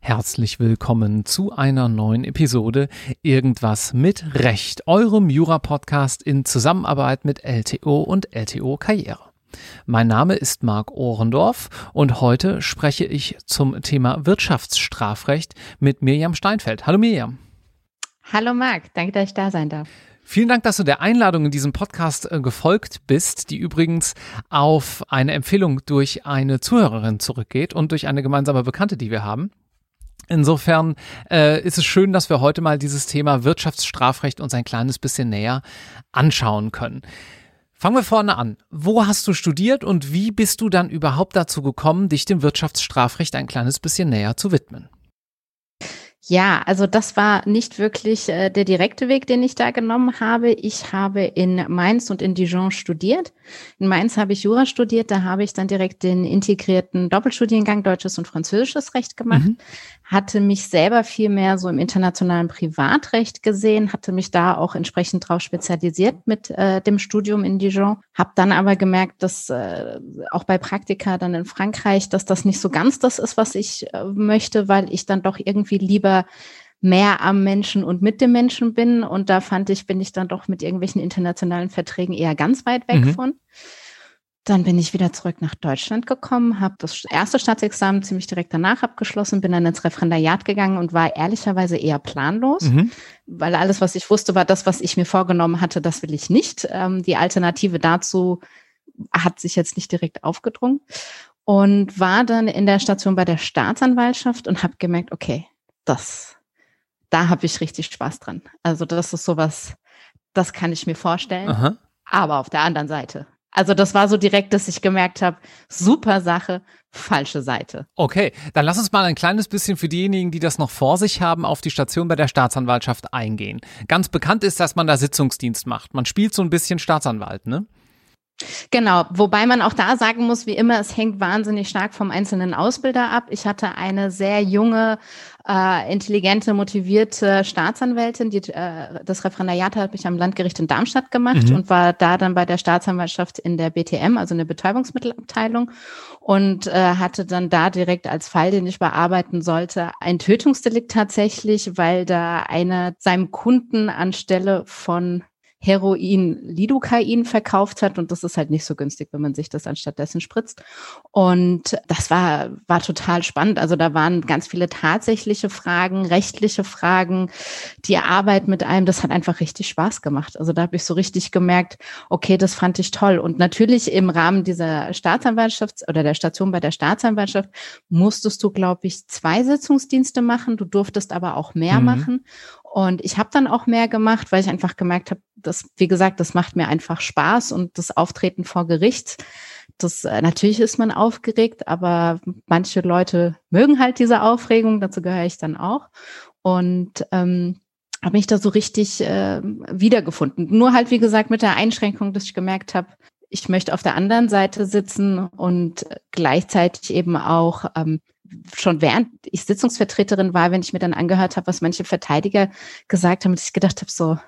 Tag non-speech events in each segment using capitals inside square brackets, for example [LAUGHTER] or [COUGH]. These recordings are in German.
Herzlich willkommen zu einer neuen Episode Irgendwas mit Recht, eurem Jura-Podcast in Zusammenarbeit mit LTO und LTO Karriere. Mein Name ist Marc Ohrendorf und heute spreche ich zum Thema Wirtschaftsstrafrecht mit Mirjam Steinfeld. Hallo Mirjam. Hallo Marc, danke, dass ich da sein darf. Vielen Dank, dass du der Einladung in diesem Podcast äh, gefolgt bist, die übrigens auf eine Empfehlung durch eine Zuhörerin zurückgeht und durch eine gemeinsame Bekannte, die wir haben. Insofern äh, ist es schön, dass wir heute mal dieses Thema Wirtschaftsstrafrecht uns ein kleines bisschen näher anschauen können. Fangen wir vorne an. Wo hast du studiert und wie bist du dann überhaupt dazu gekommen, dich dem Wirtschaftsstrafrecht ein kleines bisschen näher zu widmen? Ja, also das war nicht wirklich äh, der direkte Weg, den ich da genommen habe. Ich habe in Mainz und in Dijon studiert. In Mainz habe ich Jura studiert, da habe ich dann direkt den integrierten Doppelstudiengang Deutsches und Französisches Recht gemacht. Mhm. Hatte mich selber viel mehr so im internationalen Privatrecht gesehen, hatte mich da auch entsprechend drauf spezialisiert mit äh, dem Studium in Dijon. Habe dann aber gemerkt, dass äh, auch bei Praktika dann in Frankreich, dass das nicht so ganz das ist, was ich äh, möchte, weil ich dann doch irgendwie lieber mehr am Menschen und mit dem Menschen bin. Und da fand ich, bin ich dann doch mit irgendwelchen internationalen Verträgen eher ganz weit weg mhm. von. Dann bin ich wieder zurück nach Deutschland gekommen, habe das erste Staatsexamen ziemlich direkt danach abgeschlossen, bin dann ins Referendariat gegangen und war ehrlicherweise eher planlos, mhm. weil alles, was ich wusste, war das, was ich mir vorgenommen hatte, das will ich nicht. Ähm, die Alternative dazu hat sich jetzt nicht direkt aufgedrungen und war dann in der Station bei der Staatsanwaltschaft und habe gemerkt, okay, das, da habe ich richtig Spaß dran. Also das ist sowas, das kann ich mir vorstellen. Aha. Aber auf der anderen Seite. Also das war so direkt, dass ich gemerkt habe, super Sache, falsche Seite. Okay, dann lass uns mal ein kleines bisschen für diejenigen, die das noch vor sich haben, auf die Station bei der Staatsanwaltschaft eingehen. Ganz bekannt ist, dass man da Sitzungsdienst macht. Man spielt so ein bisschen Staatsanwalt, ne? Genau, wobei man auch da sagen muss, wie immer, es hängt wahnsinnig stark vom einzelnen Ausbilder ab. Ich hatte eine sehr junge, äh, intelligente, motivierte Staatsanwältin, die äh, das Referendariat habe ich am Landgericht in Darmstadt gemacht mhm. und war da dann bei der Staatsanwaltschaft in der BTM, also in der Betäubungsmittelabteilung und äh, hatte dann da direkt als Fall, den ich bearbeiten sollte, ein Tötungsdelikt tatsächlich, weil da einer seinem Kunden anstelle von Heroin Lidocain verkauft hat und das ist halt nicht so günstig, wenn man sich das anstattdessen spritzt. Und das war, war total spannend. Also da waren ganz viele tatsächliche Fragen, rechtliche Fragen, die Arbeit mit einem, das hat einfach richtig Spaß gemacht. Also da habe ich so richtig gemerkt, okay, das fand ich toll. Und natürlich im Rahmen dieser Staatsanwaltschaft oder der Station bei der Staatsanwaltschaft musstest du, glaube ich, zwei Sitzungsdienste machen. Du durftest aber auch mehr mhm. machen. Und ich habe dann auch mehr gemacht, weil ich einfach gemerkt habe, dass, wie gesagt, das macht mir einfach Spaß und das Auftreten vor Gericht. Das äh, natürlich ist man aufgeregt, aber manche Leute mögen halt diese Aufregung, dazu gehöre ich dann auch. Und ähm, habe mich da so richtig äh, wiedergefunden. Nur halt, wie gesagt, mit der Einschränkung, dass ich gemerkt habe, ich möchte auf der anderen Seite sitzen und gleichzeitig eben auch ähm, schon während ich Sitzungsvertreterin war, wenn ich mir dann angehört habe, was manche Verteidiger gesagt haben, dass ich gedacht habe, so,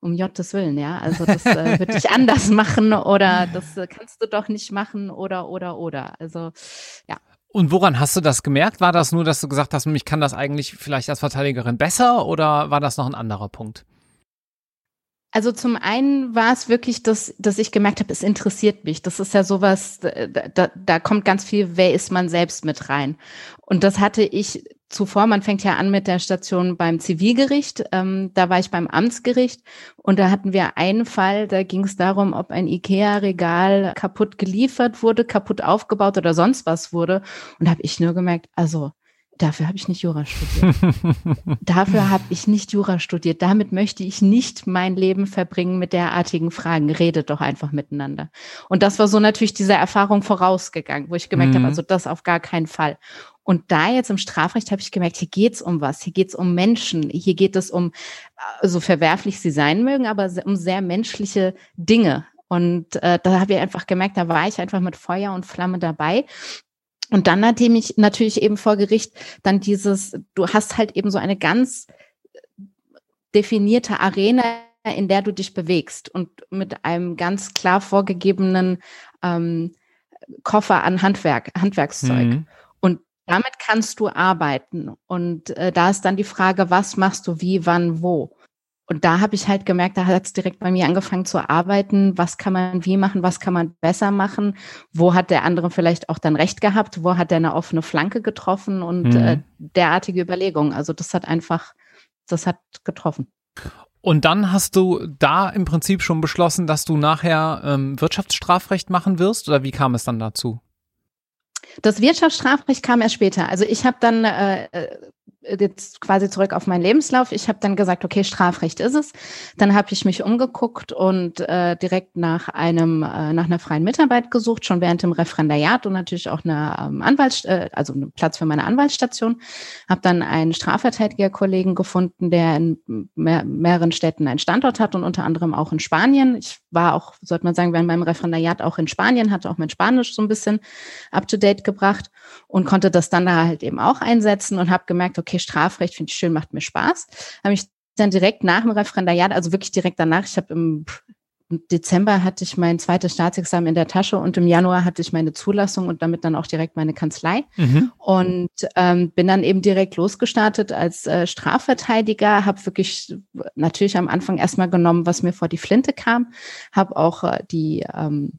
um Gottes Willen, ja, also das äh, [LAUGHS] würde ich anders machen oder das äh, kannst du doch nicht machen oder, oder, oder. Also, ja. Und woran hast du das gemerkt? War das nur, dass du gesagt hast, ich kann das eigentlich vielleicht als Verteidigerin besser oder war das noch ein anderer Punkt? Also zum einen war es wirklich, dass, dass ich gemerkt habe, es interessiert mich. Das ist ja sowas, da, da kommt ganz viel, wer ist man selbst mit rein. Und das hatte ich zuvor, man fängt ja an mit der Station beim Zivilgericht, ähm, da war ich beim Amtsgericht und da hatten wir einen Fall, da ging es darum, ob ein IKEA-Regal kaputt geliefert wurde, kaputt aufgebaut oder sonst was wurde. Und da habe ich nur gemerkt, also Dafür habe ich nicht Jura studiert. [LAUGHS] Dafür habe ich nicht Jura studiert. Damit möchte ich nicht mein Leben verbringen mit derartigen Fragen. Redet doch einfach miteinander. Und das war so natürlich dieser Erfahrung vorausgegangen, wo ich gemerkt mhm. habe, also das auf gar keinen Fall. Und da jetzt im Strafrecht habe ich gemerkt, hier geht's um was, hier geht's um Menschen, hier geht es um, so verwerflich sie sein mögen, aber um sehr menschliche Dinge. Und äh, da habe ich einfach gemerkt, da war ich einfach mit Feuer und Flamme dabei. Und dann nachdem ich natürlich eben vor Gericht dann dieses, du hast halt eben so eine ganz definierte Arena, in der du dich bewegst und mit einem ganz klar vorgegebenen ähm, Koffer an Handwerk, Handwerkszeug. Mhm. Und damit kannst du arbeiten. Und äh, da ist dann die Frage, was machst du wie, wann, wo? Und da habe ich halt gemerkt, da hat es direkt bei mir angefangen zu arbeiten. Was kann man wie machen? Was kann man besser machen? Wo hat der andere vielleicht auch dann recht gehabt? Wo hat er eine offene Flanke getroffen? Und mhm. äh, derartige Überlegungen. Also das hat einfach, das hat getroffen. Und dann hast du da im Prinzip schon beschlossen, dass du nachher ähm, Wirtschaftsstrafrecht machen wirst? Oder wie kam es dann dazu? Das Wirtschaftsstrafrecht kam erst später. Also ich habe dann äh, äh jetzt quasi zurück auf meinen Lebenslauf. Ich habe dann gesagt, okay, Strafrecht ist es. Dann habe ich mich umgeguckt und äh, direkt nach einem äh, nach einer freien Mitarbeit gesucht, schon während dem Referendariat und natürlich auch eine ähm, Anwalts äh, also einen Platz für meine Anwaltsstation. Habe dann einen Strafverteidigerkollegen gefunden, der in mehr, mehreren Städten einen Standort hat und unter anderem auch in Spanien. Ich war auch, sollte man sagen, während meinem Referendariat auch in Spanien, hatte auch mein Spanisch so ein bisschen up to date gebracht und konnte das dann da halt eben auch einsetzen und habe gemerkt, okay, Strafrecht finde ich schön, macht mir Spaß. Habe ich dann direkt nach dem Referendariat, also wirklich direkt danach, ich habe im Dezember hatte ich mein zweites Staatsexamen in der Tasche und im Januar hatte ich meine Zulassung und damit dann auch direkt meine Kanzlei. Mhm. Und ähm, bin dann eben direkt losgestartet als äh, Strafverteidiger, habe wirklich natürlich am Anfang erstmal genommen, was mir vor die Flinte kam, habe auch äh, die ähm,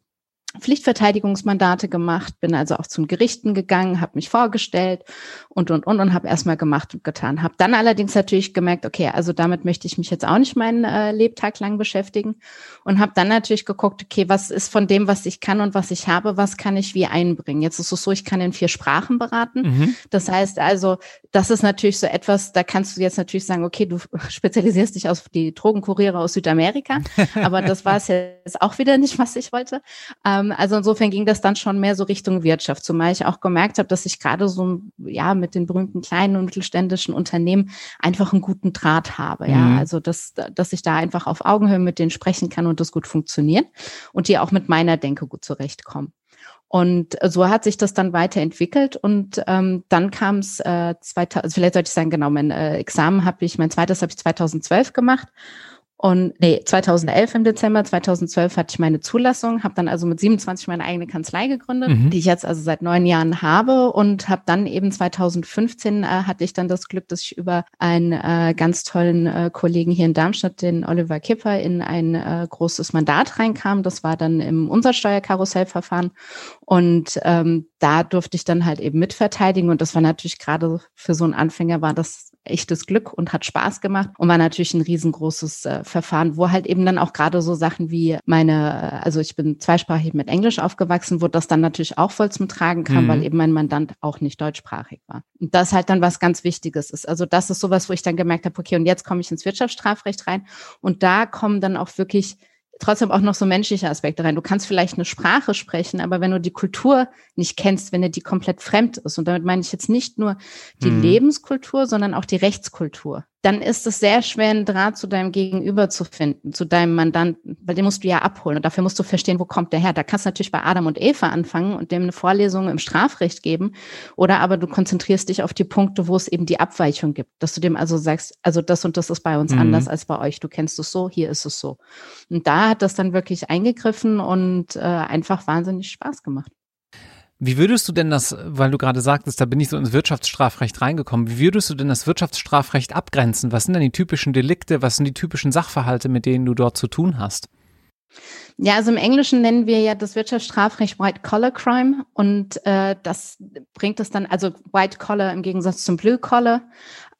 Pflichtverteidigungsmandate gemacht, bin also auch zu Gerichten gegangen, habe mich vorgestellt und und und und habe erstmal gemacht und getan. Habe dann allerdings natürlich gemerkt, okay, also damit möchte ich mich jetzt auch nicht meinen äh, Lebtag lang beschäftigen und habe dann natürlich geguckt, okay, was ist von dem, was ich kann und was ich habe, was kann ich wie einbringen? Jetzt ist es so, ich kann in vier Sprachen beraten. Mhm. Das heißt also, das ist natürlich so etwas, da kannst du jetzt natürlich sagen, okay, du [LAUGHS] spezialisierst dich auf die Drogenkuriere aus Südamerika, [LAUGHS] aber das war es jetzt auch wieder nicht, was ich wollte. Ähm, ähm, also insofern ging das dann schon mehr so Richtung Wirtschaft, zumal ich auch gemerkt habe, dass ich gerade so ja mit den berühmten kleinen und mittelständischen Unternehmen einfach einen guten Draht habe. Ja, mhm. also dass, dass ich da einfach auf Augenhöhe mit denen sprechen kann und das gut funktioniert und die auch mit meiner Denke gut zurechtkommen. Und so hat sich das dann weiterentwickelt und ähm, dann kam es, äh, 2000, also vielleicht sollte ich sagen, genau, mein äh, Examen habe ich, mein zweites habe ich 2012 gemacht und nee, 2011 im Dezember, 2012 hatte ich meine Zulassung, habe dann also mit 27 meine eigene Kanzlei gegründet, mhm. die ich jetzt also seit neun Jahren habe und habe dann eben 2015 äh, hatte ich dann das Glück, dass ich über einen äh, ganz tollen äh, Kollegen hier in Darmstadt, den Oliver Kipper, in ein äh, großes Mandat reinkam. Das war dann im Umsatzsteuerkarussellverfahren und ähm, da durfte ich dann halt eben mitverteidigen und das war natürlich gerade für so einen Anfänger war das echtes Glück und hat Spaß gemacht und war natürlich ein riesengroßes äh, Verfahren, wo halt eben dann auch gerade so Sachen wie meine, also ich bin zweisprachig mit Englisch aufgewachsen, wo das dann natürlich auch voll zum Tragen kam, mhm. weil eben mein Mandant auch nicht deutschsprachig war. Und das halt dann was ganz Wichtiges ist. Also das ist sowas, wo ich dann gemerkt habe, okay, und jetzt komme ich ins Wirtschaftsstrafrecht rein und da kommen dann auch wirklich trotzdem auch noch so menschliche Aspekte rein. Du kannst vielleicht eine Sprache sprechen, aber wenn du die Kultur nicht kennst, wenn dir die komplett fremd ist, und damit meine ich jetzt nicht nur die mhm. Lebenskultur, sondern auch die Rechtskultur dann ist es sehr schwer, einen Draht zu deinem Gegenüber zu finden, zu deinem Mandanten, weil den musst du ja abholen und dafür musst du verstehen, wo kommt der her. Da kannst du natürlich bei Adam und Eva anfangen und dem eine Vorlesung im Strafrecht geben oder aber du konzentrierst dich auf die Punkte, wo es eben die Abweichung gibt, dass du dem also sagst, also das und das ist bei uns mhm. anders als bei euch. Du kennst es so, hier ist es so. Und da hat das dann wirklich eingegriffen und äh, einfach wahnsinnig Spaß gemacht. Wie würdest du denn das, weil du gerade sagtest, da bin ich so ins Wirtschaftsstrafrecht reingekommen, wie würdest du denn das Wirtschaftsstrafrecht abgrenzen? Was sind denn die typischen Delikte, was sind die typischen Sachverhalte, mit denen du dort zu tun hast? Ja, also im Englischen nennen wir ja das Wirtschaftsstrafrecht White Collar Crime und äh, das bringt es dann, also White Collar im Gegensatz zum Blue Collar.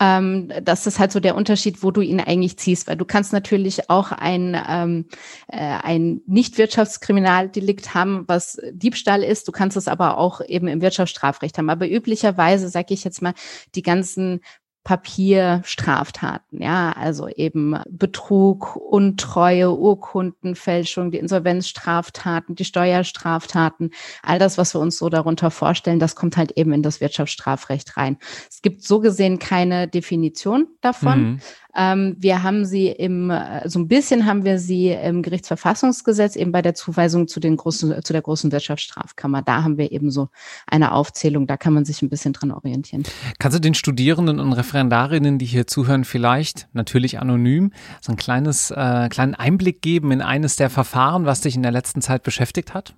Ähm, das ist halt so der Unterschied, wo du ihn eigentlich ziehst, weil du kannst natürlich auch ein, ähm, äh, ein Nicht-Wirtschaftskriminaldelikt haben, was Diebstahl ist. Du kannst es aber auch eben im Wirtschaftsstrafrecht haben. Aber üblicherweise, sage ich jetzt mal, die ganzen Papierstraftaten, ja, also eben Betrug, Untreue, Urkundenfälschung, die Insolvenzstraftaten, die Steuerstraftaten, all das, was wir uns so darunter vorstellen, das kommt halt eben in das Wirtschaftsstrafrecht rein. Es gibt so gesehen keine Definition davon. Mhm. Ähm, wir haben sie im, äh, so ein bisschen haben wir sie im Gerichtsverfassungsgesetz eben bei der Zuweisung zu den großen, zu der großen Wirtschaftsstrafkammer. Da haben wir eben so eine Aufzählung. Da kann man sich ein bisschen dran orientieren. Kannst du den Studierenden und Referendarinnen, die hier zuhören, vielleicht natürlich anonym so ein kleines, äh, kleinen Einblick geben in eines der Verfahren, was dich in der letzten Zeit beschäftigt hat?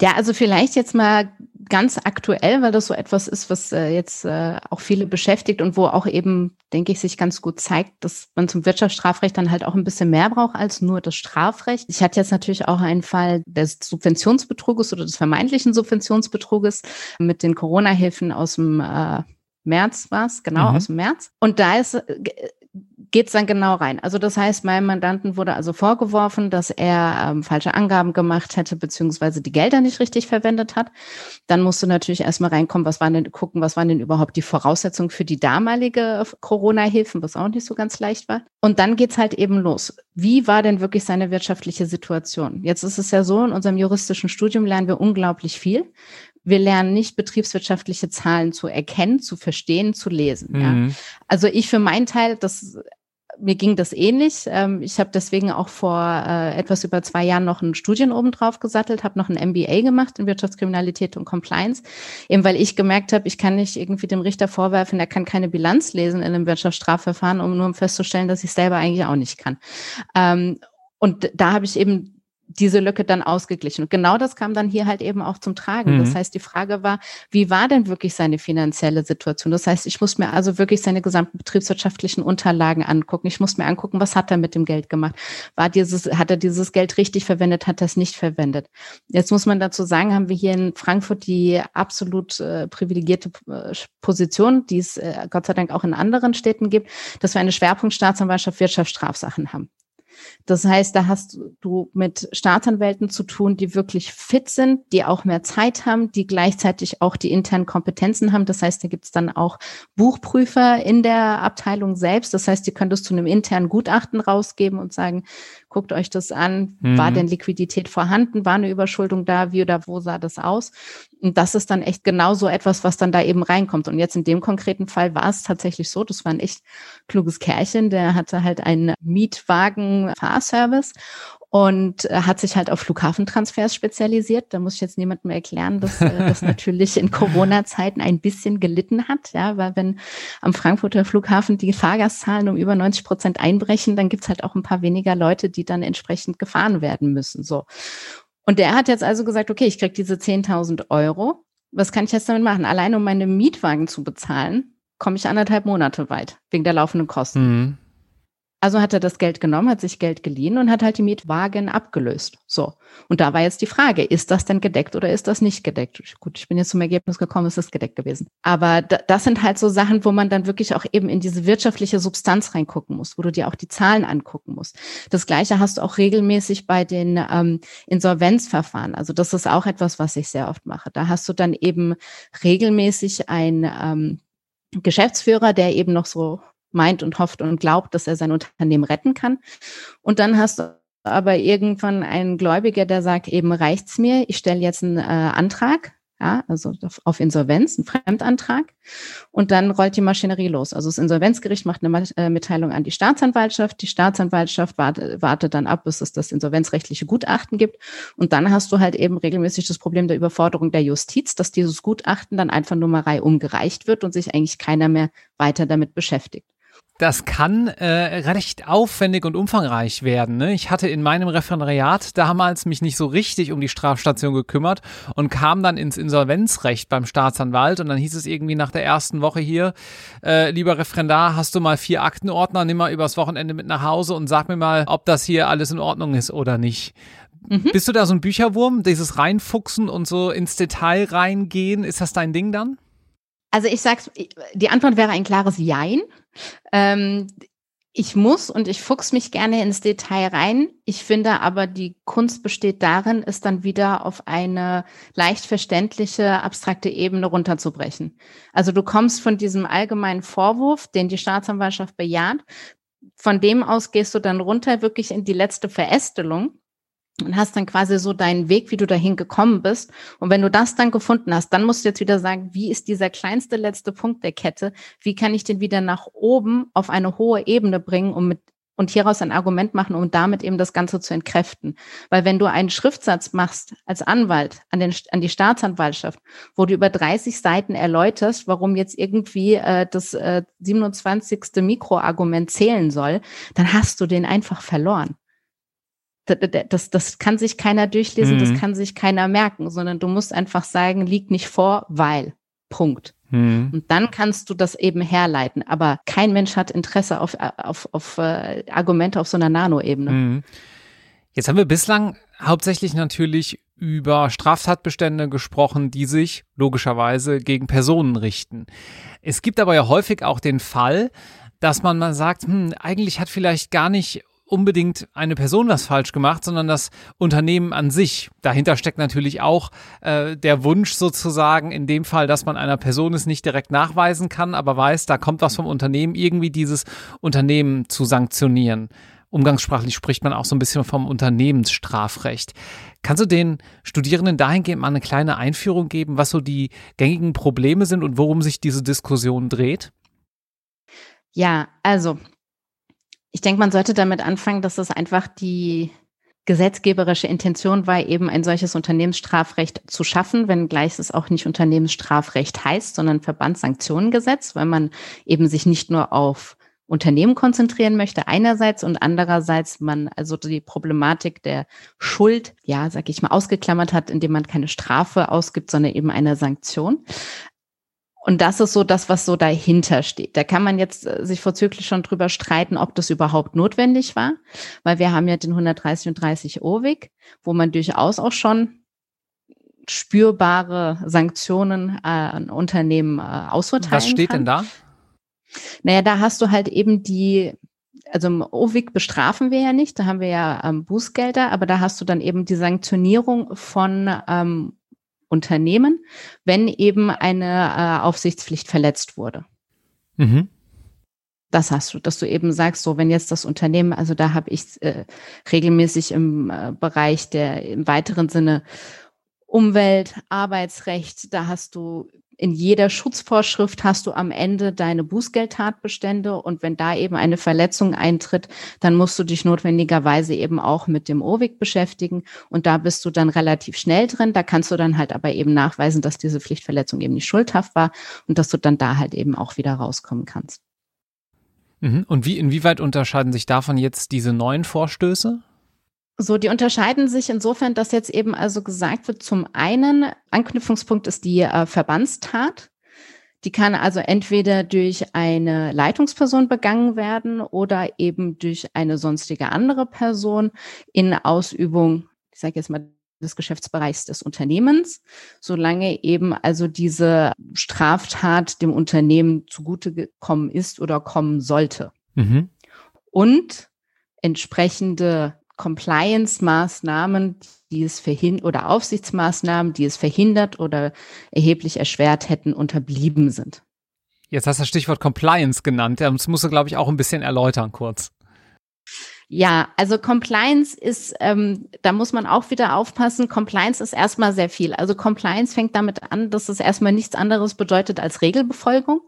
Ja, also vielleicht jetzt mal ganz aktuell, weil das so etwas ist, was äh, jetzt äh, auch viele beschäftigt und wo auch eben, denke ich, sich ganz gut zeigt, dass man zum Wirtschaftsstrafrecht dann halt auch ein bisschen mehr braucht als nur das Strafrecht. Ich hatte jetzt natürlich auch einen Fall des Subventionsbetruges oder des vermeintlichen Subventionsbetruges mit den Corona-Hilfen aus dem äh, März war es, genau, mhm. aus dem März. Und da ist äh, geht's dann genau rein. Also das heißt, meinem Mandanten wurde also vorgeworfen, dass er ähm, falsche Angaben gemacht hätte, beziehungsweise die Gelder nicht richtig verwendet hat. Dann musst du natürlich erstmal reinkommen, was waren denn, gucken, was waren denn überhaupt die Voraussetzungen für die damalige Corona-Hilfen, was auch nicht so ganz leicht war. Und dann geht's halt eben los. Wie war denn wirklich seine wirtschaftliche Situation? Jetzt ist es ja so, in unserem juristischen Studium lernen wir unglaublich viel. Wir lernen nicht betriebswirtschaftliche Zahlen zu erkennen, zu verstehen, zu lesen. Mhm. Ja. Also ich für meinen Teil, das mir ging das ähnlich. Ähm, ich habe deswegen auch vor äh, etwas über zwei Jahren noch einen Studien obendrauf gesattelt, habe noch ein MBA gemacht in Wirtschaftskriminalität und Compliance, eben weil ich gemerkt habe, ich kann nicht irgendwie dem Richter vorwerfen, er kann keine Bilanz lesen in einem Wirtschaftsstrafverfahren, um nur festzustellen, dass ich selber eigentlich auch nicht kann. Ähm, und da habe ich eben diese Lücke dann ausgeglichen. Und genau das kam dann hier halt eben auch zum Tragen. Mhm. Das heißt, die Frage war, wie war denn wirklich seine finanzielle Situation? Das heißt, ich muss mir also wirklich seine gesamten betriebswirtschaftlichen Unterlagen angucken. Ich muss mir angucken, was hat er mit dem Geld gemacht? War dieses, hat er dieses Geld richtig verwendet? Hat er es nicht verwendet? Jetzt muss man dazu sagen, haben wir hier in Frankfurt die absolut äh, privilegierte äh, Position, die es äh, Gott sei Dank auch in anderen Städten gibt, dass wir eine Schwerpunktstaatsanwaltschaft Wirtschaftsstrafsachen haben. Das heißt, da hast du mit Staatsanwälten zu tun, die wirklich fit sind, die auch mehr Zeit haben, die gleichzeitig auch die internen Kompetenzen haben. Das heißt, da gibt es dann auch Buchprüfer in der Abteilung selbst. Das heißt, die können das zu einem internen Gutachten rausgeben und sagen, guckt euch das an, mhm. war denn Liquidität vorhanden, war eine Überschuldung da, wie oder wo sah das aus? Und das ist dann echt genau so etwas, was dann da eben reinkommt. Und jetzt in dem konkreten Fall war es tatsächlich so, das war ein echt kluges Kerlchen, der hatte halt einen Mietwagen-Fahrservice und äh, hat sich halt auf Flughafentransfers spezialisiert. Da muss ich jetzt niemandem erklären, dass äh, das [LAUGHS] natürlich in Corona-Zeiten ein bisschen gelitten hat, ja, weil wenn am Frankfurter Flughafen die Fahrgastzahlen um über 90 Prozent einbrechen, dann gibt's halt auch ein paar weniger Leute, die dann entsprechend gefahren werden müssen. So. Und der hat jetzt also gesagt, okay, ich krieg diese 10.000 Euro. Was kann ich jetzt damit machen? Allein um meine Mietwagen zu bezahlen, komme ich anderthalb Monate weit, wegen der laufenden Kosten. Mhm. Also hat er das Geld genommen, hat sich Geld geliehen und hat halt die Mietwagen abgelöst. So. Und da war jetzt die Frage, ist das denn gedeckt oder ist das nicht gedeckt? Gut, ich bin jetzt zum Ergebnis gekommen, es ist gedeckt gewesen. Aber das sind halt so Sachen, wo man dann wirklich auch eben in diese wirtschaftliche Substanz reingucken muss, wo du dir auch die Zahlen angucken musst. Das Gleiche hast du auch regelmäßig bei den ähm, Insolvenzverfahren. Also das ist auch etwas, was ich sehr oft mache. Da hast du dann eben regelmäßig ein ähm, Geschäftsführer, der eben noch so meint und hofft und glaubt, dass er sein Unternehmen retten kann. Und dann hast du aber irgendwann einen Gläubiger, der sagt, eben reicht's mir, ich stelle jetzt einen äh, Antrag ja, also auf Insolvenz, ein Fremdantrag. Und dann rollt die Maschinerie los. Also das Insolvenzgericht macht eine äh, Mitteilung an die Staatsanwaltschaft. Die Staatsanwaltschaft wartet, wartet dann ab, bis es das insolvenzrechtliche Gutachten gibt. Und dann hast du halt eben regelmäßig das Problem der Überforderung der Justiz, dass dieses Gutachten dann einfach nur mal reihum gereicht wird und sich eigentlich keiner mehr weiter damit beschäftigt. Das kann äh, recht aufwendig und umfangreich werden. Ne? Ich hatte in meinem Referendariat damals mich nicht so richtig um die Strafstation gekümmert und kam dann ins Insolvenzrecht beim Staatsanwalt und dann hieß es irgendwie nach der ersten Woche hier, äh, lieber Referendar, hast du mal vier Aktenordner, nimm mal übers Wochenende mit nach Hause und sag mir mal, ob das hier alles in Ordnung ist oder nicht. Mhm. Bist du da so ein Bücherwurm, dieses reinfuchsen und so ins Detail reingehen, ist das dein Ding dann? Also ich sag's, die Antwort wäre ein klares Jein. Ähm, ich muss und ich fuchs mich gerne ins Detail rein. Ich finde aber, die Kunst besteht darin, es dann wieder auf eine leicht verständliche, abstrakte Ebene runterzubrechen. Also du kommst von diesem allgemeinen Vorwurf, den die Staatsanwaltschaft bejaht, von dem aus gehst du dann runter wirklich in die letzte Verästelung und hast dann quasi so deinen Weg, wie du dahin gekommen bist. Und wenn du das dann gefunden hast, dann musst du jetzt wieder sagen, wie ist dieser kleinste letzte Punkt der Kette? Wie kann ich den wieder nach oben auf eine hohe Ebene bringen, um mit und hieraus ein Argument machen, um damit eben das Ganze zu entkräften. Weil wenn du einen Schriftsatz machst als Anwalt an, den, an die Staatsanwaltschaft, wo du über 30 Seiten erläuterst, warum jetzt irgendwie äh, das äh, 27. Mikroargument zählen soll, dann hast du den einfach verloren. Das, das, kann sich keiner durchlesen, mhm. das kann sich keiner merken, sondern du musst einfach sagen, liegt nicht vor, weil. Punkt. Mhm. Und dann kannst du das eben herleiten. Aber kein Mensch hat Interesse auf, auf, auf äh, Argumente auf so einer Nano-Ebene. Mhm. Jetzt haben wir bislang hauptsächlich natürlich über Straftatbestände gesprochen, die sich logischerweise gegen Personen richten. Es gibt aber ja häufig auch den Fall, dass man mal sagt, hm, eigentlich hat vielleicht gar nicht unbedingt eine Person was falsch gemacht, sondern das Unternehmen an sich. Dahinter steckt natürlich auch äh, der Wunsch sozusagen, in dem Fall, dass man einer Person es nicht direkt nachweisen kann, aber weiß, da kommt was vom Unternehmen, irgendwie dieses Unternehmen zu sanktionieren. Umgangssprachlich spricht man auch so ein bisschen vom Unternehmensstrafrecht. Kannst du den Studierenden dahingehend mal eine kleine Einführung geben, was so die gängigen Probleme sind und worum sich diese Diskussion dreht? Ja, also ich denke, man sollte damit anfangen, dass es einfach die gesetzgeberische Intention war, eben ein solches Unternehmensstrafrecht zu schaffen, wenngleich es auch nicht Unternehmensstrafrecht heißt, sondern Verbandssanktionengesetz, weil man eben sich nicht nur auf Unternehmen konzentrieren möchte einerseits und andererseits man also die Problematik der Schuld, ja, sag ich mal, ausgeklammert hat, indem man keine Strafe ausgibt, sondern eben eine Sanktion. Und das ist so das, was so dahinter steht. Da kann man jetzt äh, sich vorzüglich schon drüber streiten, ob das überhaupt notwendig war, weil wir haben ja den 130 und 30 OWIG, wo man durchaus auch schon spürbare Sanktionen äh, an Unternehmen äh, ausurteilen Was steht kann. denn da? Naja, da hast du halt eben die, also im OWIG bestrafen wir ja nicht, da haben wir ja ähm, Bußgelder, aber da hast du dann eben die Sanktionierung von ähm, Unternehmen, wenn eben eine äh, Aufsichtspflicht verletzt wurde. Mhm. Das hast du, dass du eben sagst, so wenn jetzt das Unternehmen, also da habe ich äh, regelmäßig im äh, Bereich der im weiteren Sinne Umwelt, Arbeitsrecht, da hast du in jeder Schutzvorschrift hast du am Ende deine Bußgeldtatbestände und wenn da eben eine Verletzung eintritt, dann musst du dich notwendigerweise eben auch mit dem OWIG beschäftigen und da bist du dann relativ schnell drin. Da kannst du dann halt aber eben nachweisen, dass diese Pflichtverletzung eben nicht schuldhaft war und dass du dann da halt eben auch wieder rauskommen kannst. Mhm. Und wie, inwieweit unterscheiden sich davon jetzt diese neuen Vorstöße? So, die unterscheiden sich insofern, dass jetzt eben also gesagt wird, zum einen, Anknüpfungspunkt ist die äh, Verbandstat. Die kann also entweder durch eine Leitungsperson begangen werden oder eben durch eine sonstige andere Person in Ausübung, ich sage jetzt mal, des Geschäftsbereichs des Unternehmens, solange eben also diese Straftat dem Unternehmen zugute gekommen ist oder kommen sollte. Mhm. Und entsprechende Compliance-Maßnahmen, die es verhindert oder Aufsichtsmaßnahmen, die es verhindert oder erheblich erschwert hätten, unterblieben sind. Jetzt hast du das Stichwort Compliance genannt. Das musst du, glaube ich, auch ein bisschen erläutern kurz. Ja, also Compliance ist, ähm, da muss man auch wieder aufpassen. Compliance ist erstmal sehr viel. Also Compliance fängt damit an, dass es erstmal nichts anderes bedeutet als Regelbefolgung.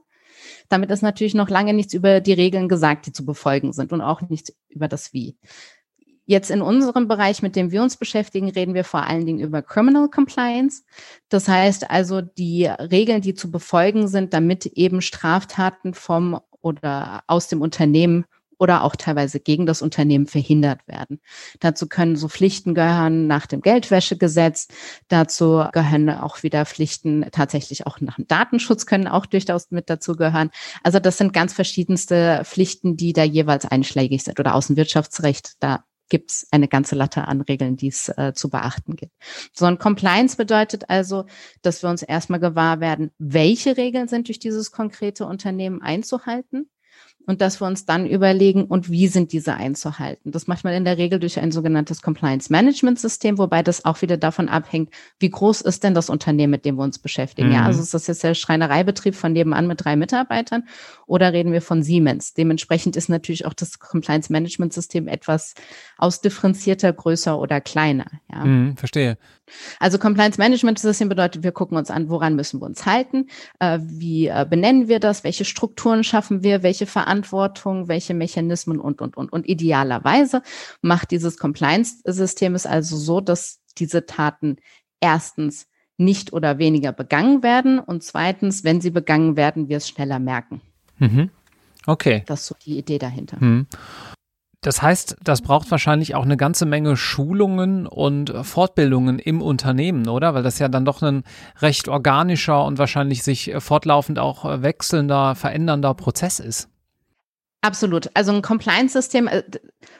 Damit ist natürlich noch lange nichts über die Regeln gesagt, die zu befolgen sind und auch nichts über das Wie. Jetzt in unserem Bereich, mit dem wir uns beschäftigen, reden wir vor allen Dingen über Criminal Compliance. Das heißt also die Regeln, die zu befolgen sind, damit eben Straftaten vom oder aus dem Unternehmen oder auch teilweise gegen das Unternehmen verhindert werden. Dazu können so Pflichten gehören nach dem Geldwäschegesetz. Dazu gehören auch wieder Pflichten tatsächlich auch nach dem Datenschutz können auch durchaus mit dazu gehören. Also das sind ganz verschiedenste Pflichten, die da jeweils einschlägig sind oder Außenwirtschaftsrecht. Da gibt es eine ganze Latte an Regeln, die es äh, zu beachten gibt. So ein Compliance bedeutet also, dass wir uns erstmal gewahr werden, welche Regeln sind durch dieses konkrete Unternehmen einzuhalten. Und dass wir uns dann überlegen, und wie sind diese einzuhalten. Das macht man in der Regel durch ein sogenanntes Compliance Management System, wobei das auch wieder davon abhängt, wie groß ist denn das Unternehmen, mit dem wir uns beschäftigen. Mhm. Ja, also ist das jetzt der Schreinereibetrieb von nebenan mit drei Mitarbeitern oder reden wir von Siemens? Dementsprechend ist natürlich auch das Compliance Management System etwas ausdifferenzierter, größer oder kleiner. Ja. Mhm, verstehe. Also Compliance Management System bedeutet, wir gucken uns an, woran müssen wir uns halten, äh, wie äh, benennen wir das, welche Strukturen schaffen wir, welche Verantwortung, welche Mechanismen und, und, und. Und idealerweise macht dieses Compliance-System es also so, dass diese Taten erstens nicht oder weniger begangen werden und zweitens, wenn sie begangen werden, wir es schneller merken. Mhm. Okay. Das ist so die Idee dahinter. Mhm. Das heißt, das braucht wahrscheinlich auch eine ganze Menge Schulungen und Fortbildungen im Unternehmen, oder? Weil das ja dann doch ein recht organischer und wahrscheinlich sich fortlaufend auch wechselnder, verändernder Prozess ist. Absolut. Also ein Compliance-System, äh,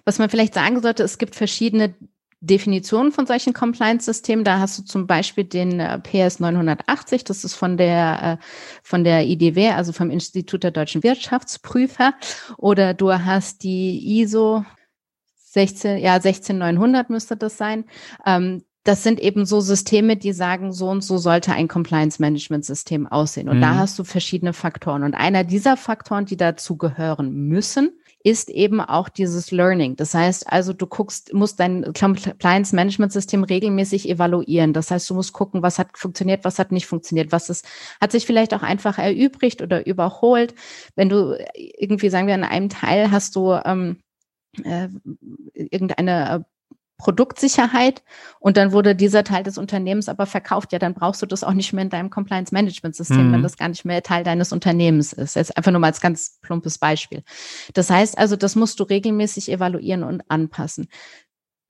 was man vielleicht sagen sollte, es gibt verschiedene Definitionen von solchen Compliance-Systemen. Da hast du zum Beispiel den äh, PS 980, das ist von der, äh, von der IDW, also vom Institut der deutschen Wirtschaftsprüfer. Oder du hast die ISO 16, ja, 16900 müsste das sein. Ähm, das sind eben so Systeme, die sagen, so und so sollte ein Compliance-Management-System aussehen. Und mhm. da hast du verschiedene Faktoren. Und einer dieser Faktoren, die dazu gehören müssen, ist eben auch dieses Learning. Das heißt also, du guckst, musst dein Compliance Management System regelmäßig evaluieren. Das heißt, du musst gucken, was hat funktioniert, was hat nicht funktioniert, was ist, hat sich vielleicht auch einfach erübrigt oder überholt. Wenn du irgendwie, sagen wir, in einem Teil hast du ähm, äh, irgendeine Produktsicherheit und dann wurde dieser Teil des Unternehmens aber verkauft. Ja, dann brauchst du das auch nicht mehr in deinem Compliance Management System, mhm. wenn das gar nicht mehr Teil deines Unternehmens ist. Jetzt einfach nur mal als ganz plumpes Beispiel. Das heißt also, das musst du regelmäßig evaluieren und anpassen.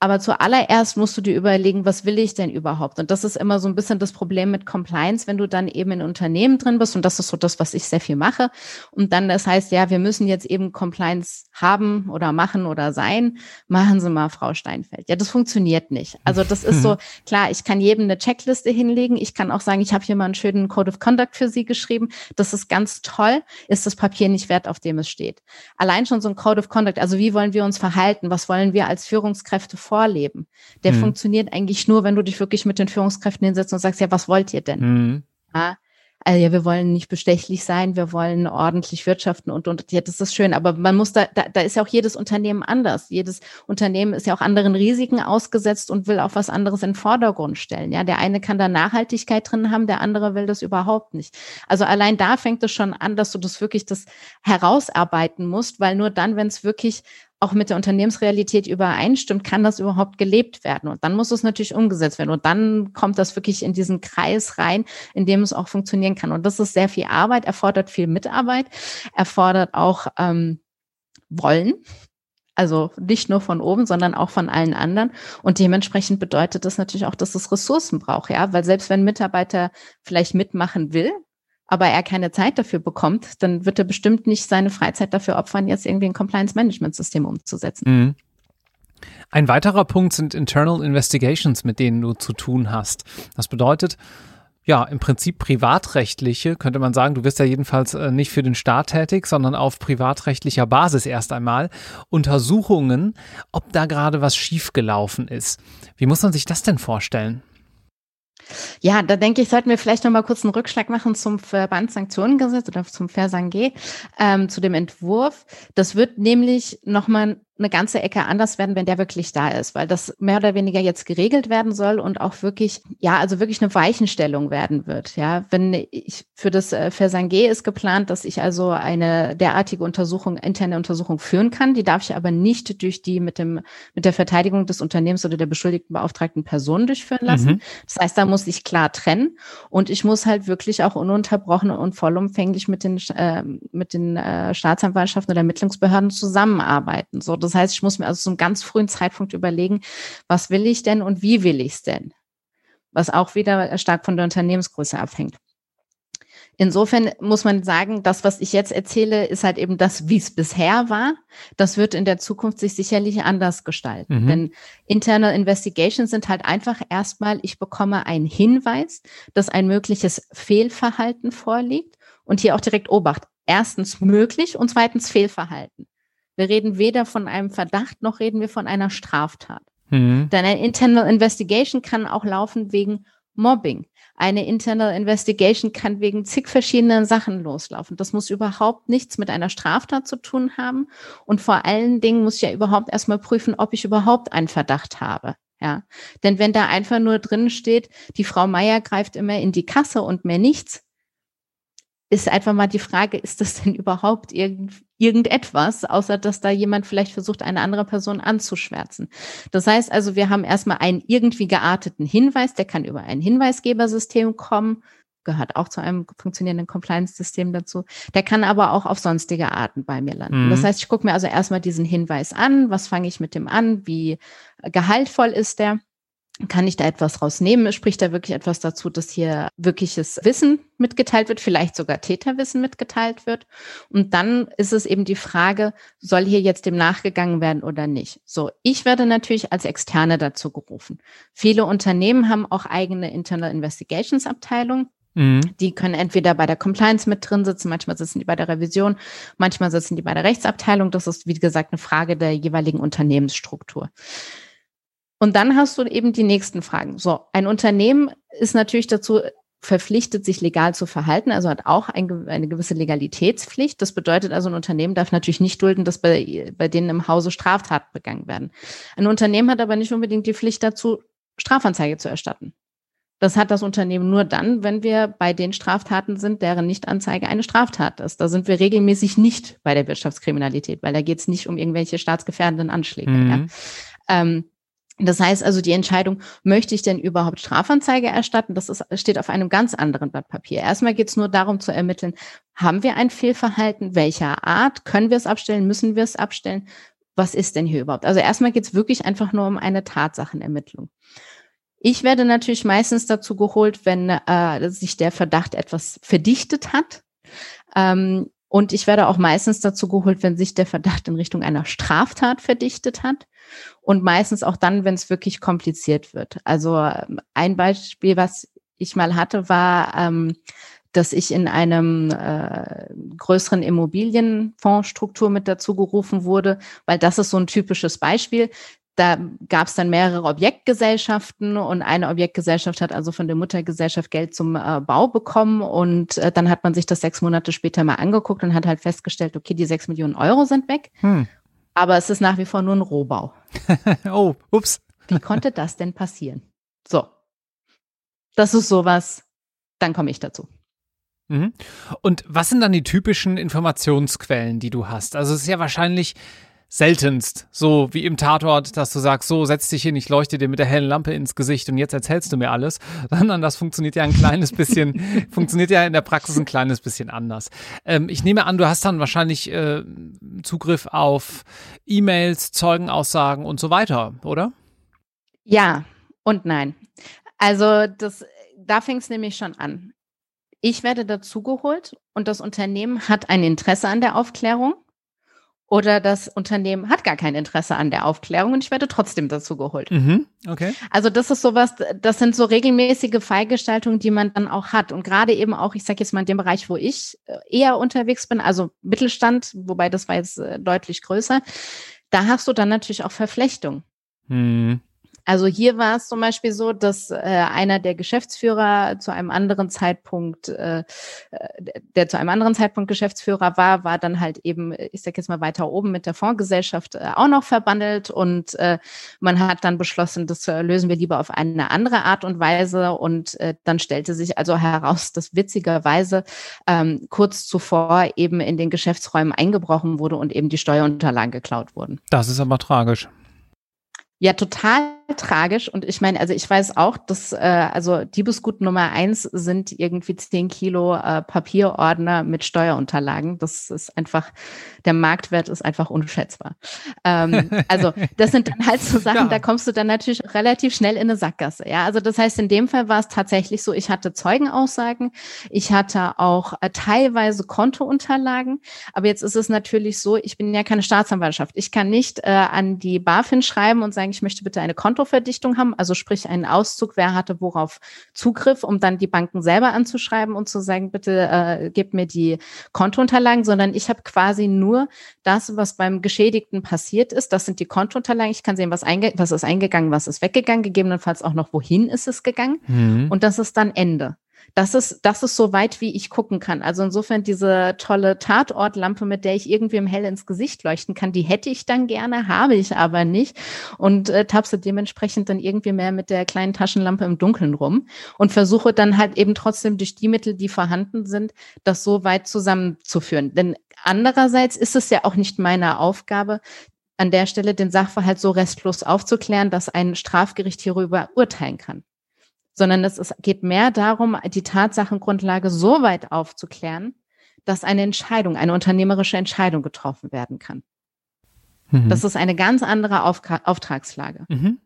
Aber zuallererst musst du dir überlegen, was will ich denn überhaupt? Und das ist immer so ein bisschen das Problem mit Compliance, wenn du dann eben in Unternehmen drin bist. Und das ist so das, was ich sehr viel mache. Und dann das heißt, ja, wir müssen jetzt eben Compliance haben oder machen oder sein. Machen Sie mal, Frau Steinfeld. Ja, das funktioniert nicht. Also das ist so, [LAUGHS] klar, ich kann jedem eine Checkliste hinlegen. Ich kann auch sagen, ich habe hier mal einen schönen Code of Conduct für Sie geschrieben. Das ist ganz toll. Ist das Papier nicht wert, auf dem es steht? Allein schon so ein Code of Conduct. Also wie wollen wir uns verhalten? Was wollen wir als Führungskräfte vorleben. Der mhm. funktioniert eigentlich nur, wenn du dich wirklich mit den Führungskräften hinsetzt und sagst, ja, was wollt ihr denn? Mhm. Ja, also ja, wir wollen nicht bestechlich sein, wir wollen ordentlich wirtschaften und, und ja, das ist schön. Aber man muss da, da, da ist ja auch jedes Unternehmen anders. Jedes Unternehmen ist ja auch anderen Risiken ausgesetzt und will auch was anderes in den Vordergrund stellen. Ja, der eine kann da Nachhaltigkeit drin haben, der andere will das überhaupt nicht. Also allein da fängt es schon an, dass du das wirklich das herausarbeiten musst, weil nur dann, wenn es wirklich auch mit der Unternehmensrealität übereinstimmt, kann das überhaupt gelebt werden. Und dann muss es natürlich umgesetzt werden. Und dann kommt das wirklich in diesen Kreis rein, in dem es auch funktionieren kann. Und das ist sehr viel Arbeit, erfordert viel Mitarbeit, erfordert auch ähm, Wollen. Also nicht nur von oben, sondern auch von allen anderen. Und dementsprechend bedeutet das natürlich auch, dass es Ressourcen braucht, ja, weil selbst wenn ein Mitarbeiter vielleicht mitmachen will, aber er keine Zeit dafür bekommt, dann wird er bestimmt nicht seine Freizeit dafür opfern, jetzt irgendwie ein Compliance-Management-System umzusetzen. Mhm. Ein weiterer Punkt sind Internal Investigations, mit denen du zu tun hast. Das bedeutet, ja, im Prinzip privatrechtliche, könnte man sagen, du wirst ja jedenfalls äh, nicht für den Staat tätig, sondern auf privatrechtlicher Basis erst einmal Untersuchungen, ob da gerade was schiefgelaufen ist. Wie muss man sich das denn vorstellen? Ja, da denke ich, sollten wir vielleicht noch mal kurz einen Rückschlag machen zum Verbandssanktionengesetz oder zum Versangé, ähm, zu dem Entwurf. Das wird nämlich noch mal eine ganze Ecke anders werden, wenn der wirklich da ist, weil das mehr oder weniger jetzt geregelt werden soll und auch wirklich, ja, also wirklich eine Weichenstellung werden wird. Ja, wenn ich für das äh, Versangé ist geplant, dass ich also eine derartige Untersuchung, interne Untersuchung führen kann. Die darf ich aber nicht durch die mit dem, mit der Verteidigung des Unternehmens oder der beschuldigten beauftragten Person durchführen lassen. Mhm. Das heißt, da muss ich klar trennen und ich muss halt wirklich auch ununterbrochen und vollumfänglich mit den, äh, mit den äh, Staatsanwaltschaften oder Ermittlungsbehörden zusammenarbeiten. So, das das heißt, ich muss mir also zum ganz frühen Zeitpunkt überlegen, was will ich denn und wie will ich es denn? Was auch wieder stark von der Unternehmensgröße abhängt. Insofern muss man sagen, das, was ich jetzt erzähle, ist halt eben das, wie es bisher war. Das wird in der Zukunft sich sicherlich anders gestalten. Mhm. Denn Internal Investigations sind halt einfach erstmal, ich bekomme einen Hinweis, dass ein mögliches Fehlverhalten vorliegt und hier auch direkt Obacht erstens möglich und zweitens Fehlverhalten. Wir reden weder von einem Verdacht noch reden wir von einer Straftat. Mhm. Denn eine Internal Investigation kann auch laufen wegen Mobbing. Eine Internal Investigation kann wegen zig verschiedenen Sachen loslaufen. Das muss überhaupt nichts mit einer Straftat zu tun haben. Und vor allen Dingen muss ich ja überhaupt erstmal prüfen, ob ich überhaupt einen Verdacht habe. Ja, denn wenn da einfach nur drin steht, die Frau Meier greift immer in die Kasse und mehr nichts, ist einfach mal die Frage, ist das denn überhaupt irgend, irgendetwas, außer dass da jemand vielleicht versucht, eine andere Person anzuschwärzen. Das heißt also, wir haben erstmal einen irgendwie gearteten Hinweis, der kann über ein Hinweisgebersystem kommen, gehört auch zu einem funktionierenden Compliance-System dazu. Der kann aber auch auf sonstige Arten bei mir landen. Mhm. Das heißt, ich gucke mir also erstmal diesen Hinweis an, was fange ich mit dem an, wie gehaltvoll ist der kann ich da etwas rausnehmen? Spricht da wirklich etwas dazu, dass hier wirkliches Wissen mitgeteilt wird, vielleicht sogar Täterwissen mitgeteilt wird? Und dann ist es eben die Frage, soll hier jetzt dem nachgegangen werden oder nicht? So, ich werde natürlich als Externe dazu gerufen. Viele Unternehmen haben auch eigene Internal Investigations Abteilungen. Mhm. Die können entweder bei der Compliance mit drin sitzen, manchmal sitzen die bei der Revision, manchmal sitzen die bei der Rechtsabteilung. Das ist, wie gesagt, eine Frage der jeweiligen Unternehmensstruktur. Und dann hast du eben die nächsten Fragen. So, ein Unternehmen ist natürlich dazu verpflichtet, sich legal zu verhalten, also hat auch ein, eine gewisse Legalitätspflicht. Das bedeutet also, ein Unternehmen darf natürlich nicht dulden, dass bei, bei denen im Hause Straftaten begangen werden. Ein Unternehmen hat aber nicht unbedingt die Pflicht dazu, Strafanzeige zu erstatten. Das hat das Unternehmen nur dann, wenn wir bei den Straftaten sind, deren Nichtanzeige eine Straftat ist. Da sind wir regelmäßig nicht bei der Wirtschaftskriminalität, weil da geht es nicht um irgendwelche staatsgefährdenden Anschläge. Mhm. Ja. Ähm, das heißt also, die Entscheidung, möchte ich denn überhaupt Strafanzeige erstatten, das ist, steht auf einem ganz anderen Blatt Papier. Erstmal geht es nur darum zu ermitteln, haben wir ein Fehlverhalten, welcher Art, können wir es abstellen, müssen wir es abstellen, was ist denn hier überhaupt? Also erstmal geht es wirklich einfach nur um eine Tatsachenermittlung. Ich werde natürlich meistens dazu geholt, wenn äh, sich der Verdacht etwas verdichtet hat. Ähm, und ich werde auch meistens dazu geholt, wenn sich der Verdacht in Richtung einer Straftat verdichtet hat. Und meistens auch dann, wenn es wirklich kompliziert wird. Also ähm, ein Beispiel, was ich mal hatte, war, ähm, dass ich in einem äh, größeren Immobilienfondsstruktur mit dazu gerufen wurde, weil das ist so ein typisches Beispiel. Da gab es dann mehrere Objektgesellschaften und eine Objektgesellschaft hat also von der Muttergesellschaft Geld zum äh, Bau bekommen und äh, dann hat man sich das sechs Monate später mal angeguckt und hat halt festgestellt, okay, die sechs Millionen Euro sind weg, hm. aber es ist nach wie vor nur ein Rohbau. [LAUGHS] oh, ups. Wie konnte das denn passieren? So, das ist sowas, dann komme ich dazu. Mhm. Und was sind dann die typischen Informationsquellen, die du hast? Also es ist ja wahrscheinlich seltenst, so wie im Tatort, dass du sagst, so setz dich hin, ich leuchte dir mit der hellen Lampe ins Gesicht und jetzt erzählst du mir alles, [LAUGHS] sondern das funktioniert ja ein kleines bisschen, [LAUGHS] funktioniert ja in der Praxis ein kleines bisschen anders. Ähm, ich nehme an, du hast dann wahrscheinlich äh, Zugriff auf E-Mails, Zeugenaussagen und so weiter, oder? Ja und nein. Also das, da fängt es nämlich schon an. Ich werde dazugeholt und das Unternehmen hat ein Interesse an der Aufklärung oder das Unternehmen hat gar kein Interesse an der Aufklärung und ich werde trotzdem dazu geholt. Mhm, okay. Also das ist sowas, das sind so regelmäßige Fallgestaltungen, die man dann auch hat. Und gerade eben auch, ich sage jetzt mal in dem Bereich, wo ich äh, eher unterwegs bin, also Mittelstand, wobei das war jetzt äh, deutlich größer, da hast du dann natürlich auch Verflechtung. Mhm. Also hier war es zum Beispiel so, dass äh, einer der Geschäftsführer zu einem anderen Zeitpunkt, äh, äh, der zu einem anderen Zeitpunkt Geschäftsführer war, war dann halt eben, ich sag jetzt mal weiter oben mit der Fondsgesellschaft äh, auch noch verbandelt und äh, man hat dann beschlossen, das äh, lösen wir lieber auf eine andere Art und Weise und äh, dann stellte sich also heraus, dass witzigerweise ähm, kurz zuvor eben in den Geschäftsräumen eingebrochen wurde und eben die Steuerunterlagen geklaut wurden. Das ist aber tragisch. Ja, total tragisch. Und ich meine, also ich weiß auch, dass äh, also Diebesgut Nummer eins sind irgendwie zehn Kilo äh, Papierordner mit Steuerunterlagen. Das ist einfach, der Marktwert ist einfach unschätzbar. Ähm, also das sind dann halt so [LAUGHS] Sachen, ja. da kommst du dann natürlich relativ schnell in eine Sackgasse. Ja, also das heißt, in dem Fall war es tatsächlich so, ich hatte Zeugenaussagen, ich hatte auch äh, teilweise Kontounterlagen, aber jetzt ist es natürlich so, ich bin ja keine Staatsanwaltschaft. Ich kann nicht äh, an die BaFin schreiben und sagen, ich möchte bitte eine Konto Kontoverdichtung haben, also sprich einen Auszug, wer hatte worauf Zugriff, um dann die Banken selber anzuschreiben und zu sagen, bitte äh, gebt mir die Kontounterlagen, sondern ich habe quasi nur das, was beim Geschädigten passiert ist. Das sind die Kontounterlagen. Ich kann sehen, was, einge was ist eingegangen, was ist weggegangen, gegebenenfalls auch noch, wohin ist es gegangen. Mhm. Und das ist dann Ende. Das ist, das ist so weit, wie ich gucken kann. Also insofern diese tolle Tatortlampe, mit der ich irgendwie im Hell ins Gesicht leuchten kann, die hätte ich dann gerne, habe ich aber nicht und äh, tapse dementsprechend dann irgendwie mehr mit der kleinen Taschenlampe im Dunkeln rum und versuche dann halt eben trotzdem durch die Mittel, die vorhanden sind, das so weit zusammenzuführen. Denn andererseits ist es ja auch nicht meine Aufgabe, an der Stelle den Sachverhalt so restlos aufzuklären, dass ein Strafgericht hierüber urteilen kann sondern es, es geht mehr darum, die Tatsachengrundlage so weit aufzuklären, dass eine Entscheidung, eine unternehmerische Entscheidung getroffen werden kann. Mhm. Das ist eine ganz andere Auf Auftragslage. Mhm.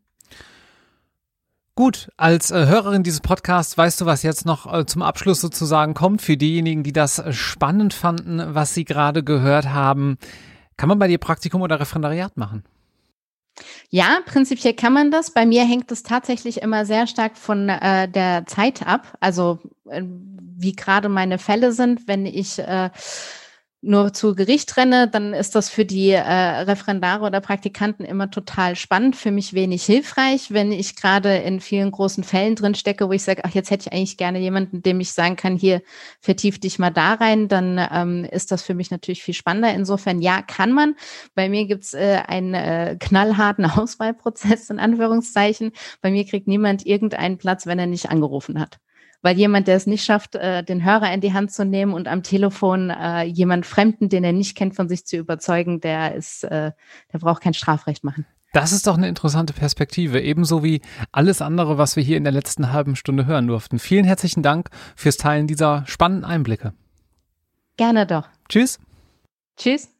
Gut, als äh, Hörerin dieses Podcasts weißt du, was jetzt noch äh, zum Abschluss sozusagen kommt. Für diejenigen, die das äh, spannend fanden, was sie gerade gehört haben, kann man bei dir Praktikum oder Referendariat machen? Ja, prinzipiell kann man das. Bei mir hängt es tatsächlich immer sehr stark von äh, der Zeit ab. Also äh, wie gerade meine Fälle sind, wenn ich äh, nur zu Gericht renne, dann ist das für die äh, Referendare oder Praktikanten immer total spannend, für mich wenig hilfreich, wenn ich gerade in vielen großen Fällen drin stecke, wo ich sage, ach, jetzt hätte ich eigentlich gerne jemanden, dem ich sagen kann, hier vertief dich mal da rein, dann ähm, ist das für mich natürlich viel spannender. Insofern ja, kann man. Bei mir gibt's äh, einen äh, knallharten [LAUGHS] Auswahlprozess in Anführungszeichen. Bei mir kriegt niemand irgendeinen Platz, wenn er nicht angerufen hat weil jemand, der es nicht schafft, äh, den Hörer in die Hand zu nehmen und am Telefon äh, jemand Fremden, den er nicht kennt, von sich zu überzeugen, der ist, äh, der braucht kein Strafrecht machen. Das ist doch eine interessante Perspektive, ebenso wie alles andere, was wir hier in der letzten halben Stunde hören durften. Vielen herzlichen Dank fürs Teilen dieser spannenden Einblicke. Gerne doch. Tschüss. Tschüss.